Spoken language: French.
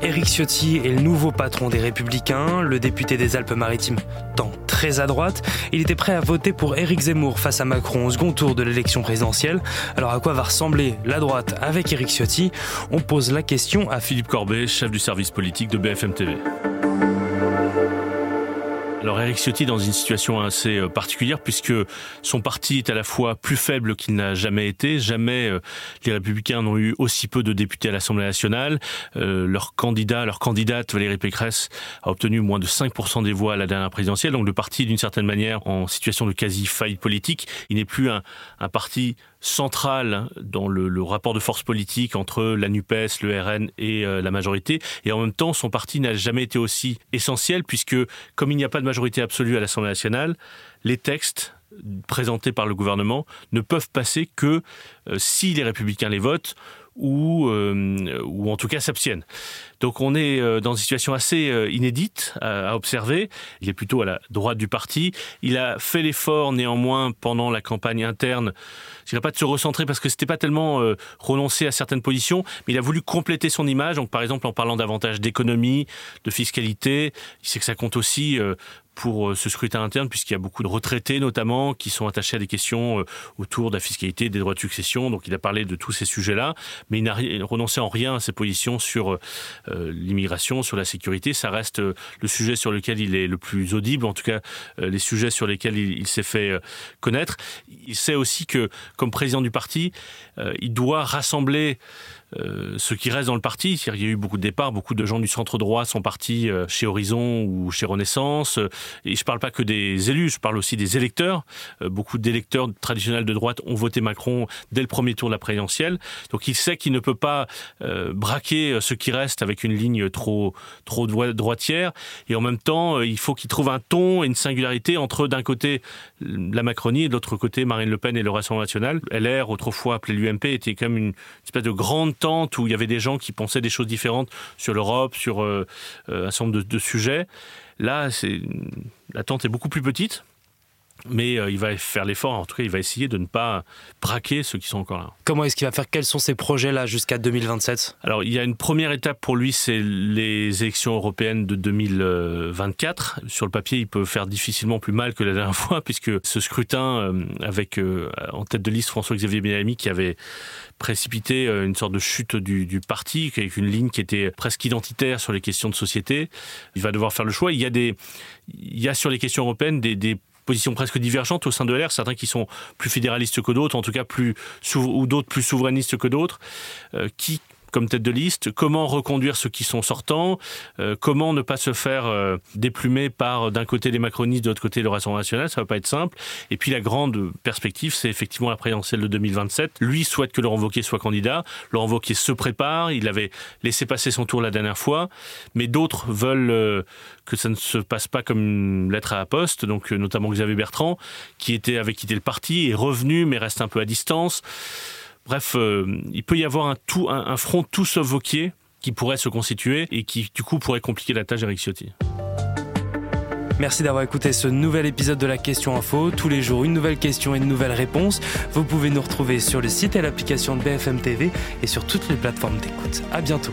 Éric Ciotti est le nouveau patron des Républicains. Le député des Alpes-Maritimes tend très à droite. Il était prêt à voter pour Éric Zemmour face à Macron au second tour de l'élection présidentielle. Alors à quoi va ressembler la droite avec Éric Ciotti? On pose la question à Philippe Corbet, chef du service politique de BFM TV. Alors Eric Ciotti dans une situation assez euh, particulière puisque son parti est à la fois plus faible qu'il n'a jamais été. Jamais euh, les Républicains n'ont eu aussi peu de députés à l'Assemblée nationale. Euh, leur candidat, leur candidate Valérie Pécresse a obtenu moins de 5% des voix à la dernière présidentielle. Donc le parti d'une certaine manière en situation de quasi faillite politique. Il n'est plus un, parti central dans le, rapport de force politique entre la NUPES, le RN et la majorité. Et en même temps, son parti n'a jamais été aussi essentiel puisque comme il n'y a pas de majorité absolue à l'Assemblée nationale, les textes présentés par le gouvernement ne peuvent passer que euh, si les républicains les votent ou, euh, ou en tout cas s'abstiennent. Donc on est euh, dans une situation assez euh, inédite à, observer. Il est plutôt à la droite du parti. Il a fait l'effort néanmoins pendant la campagne interne, je dirais pas de se recentrer parce que c'était pas tellement euh, renoncer à certaines positions, mais il a voulu compléter son image. Donc par exemple en parlant davantage d'économie, de fiscalité, il sait que ça compte aussi pour ce scrutin interne, puisqu'il y a beaucoup de retraités notamment qui sont attachés à des questions autour de la fiscalité, des droits de succession. Donc il a parlé de tous ces sujets-là, mais il n'a renoncé en rien à ses positions sur euh, l'immigration, sur la sécurité. Ça reste euh, le sujet sur lequel il est le plus audible, en tout cas euh, les sujets sur lesquels il, s'est fait connaître. Il sait aussi que, comme président du parti, il doit rassembler euh, ce qui reste dans le parti. Il y a eu beaucoup de départs, beaucoup de gens du centre droit sont partis euh, chez Horizon ou chez Renaissance. Et je ne parle pas que des élus, je parle aussi des électeurs. Euh, beaucoup d'électeurs traditionnels de droite ont voté Macron dès le premier tour de la présidentielle. Donc il sait qu'il ne peut pas braquer ce qui reste avec une ligne trop, trop droitière. Et en même temps, il faut qu'il trouve un ton et une singularité entre d'un côté la Macronie et de l'autre côté Marine Le Pen et le Rassemblement national. LR, autrefois appelé l'UMP, était comme une espèce de grande où il y avait des gens qui pensaient des choses différentes sur l'Europe, sur euh, euh, un certain nombre de sujets. Là, la tente est beaucoup plus petite mais euh, il va faire l'effort, en tout cas il va essayer de ne pas braquer ceux qui sont encore là. Comment est-ce qu'il va faire? Quels sont ses projets là jusqu'à 2027 Alors il y a une première étape pour lui, c'est les élections européennes de 2024. Sur le papier, il peut faire difficilement plus mal que la dernière fois, puisque ce scrutin euh, avec euh, en tête de liste François-Xavier Benami qui avait précipité une sorte de chute du, du, parti, avec une ligne qui était presque identitaire sur les questions de société. Il va devoir faire le choix. Il y a, des, il y a sur les questions européennes des, des positions presque divergentes au sein de LR, certains qui sont plus fédéralistes que d'autres, en tout cas plus ou d'autres plus souverainistes que d'autres, euh, qui comme tête de liste, comment reconduire ceux qui sont sortants, euh, comment ne pas se faire euh, déplumer par d'un côté les macronistes, de l'autre côté le Rassemblement national, ça va pas être simple. Et puis la grande perspective, c'est effectivement la présidentielle de 2027. Lui souhaite que Laurent Wauquiez soit candidat. Laurent Wauquiez se prépare, il avait laissé passer son tour la dernière fois, mais d'autres veulent euh, que ça ne se passe pas comme une lettre à la poste, donc notamment Xavier Bertrand, qui était avait quitté le parti, est revenu mais reste un peu à distance. Bref, euh, il peut y avoir un, front tout sauf Vauquier qui pourrait se constituer et qui, du coup, pourrait compliquer la tâche d'Eric Ciotti. Merci d'avoir écouté ce nouvel épisode de la Question Info. Tous les jours, une nouvelle question et une nouvelle réponse. Vous pouvez nous retrouver sur le site et l'application de BFM TV et sur toutes les plateformes d'écoute. À bientôt.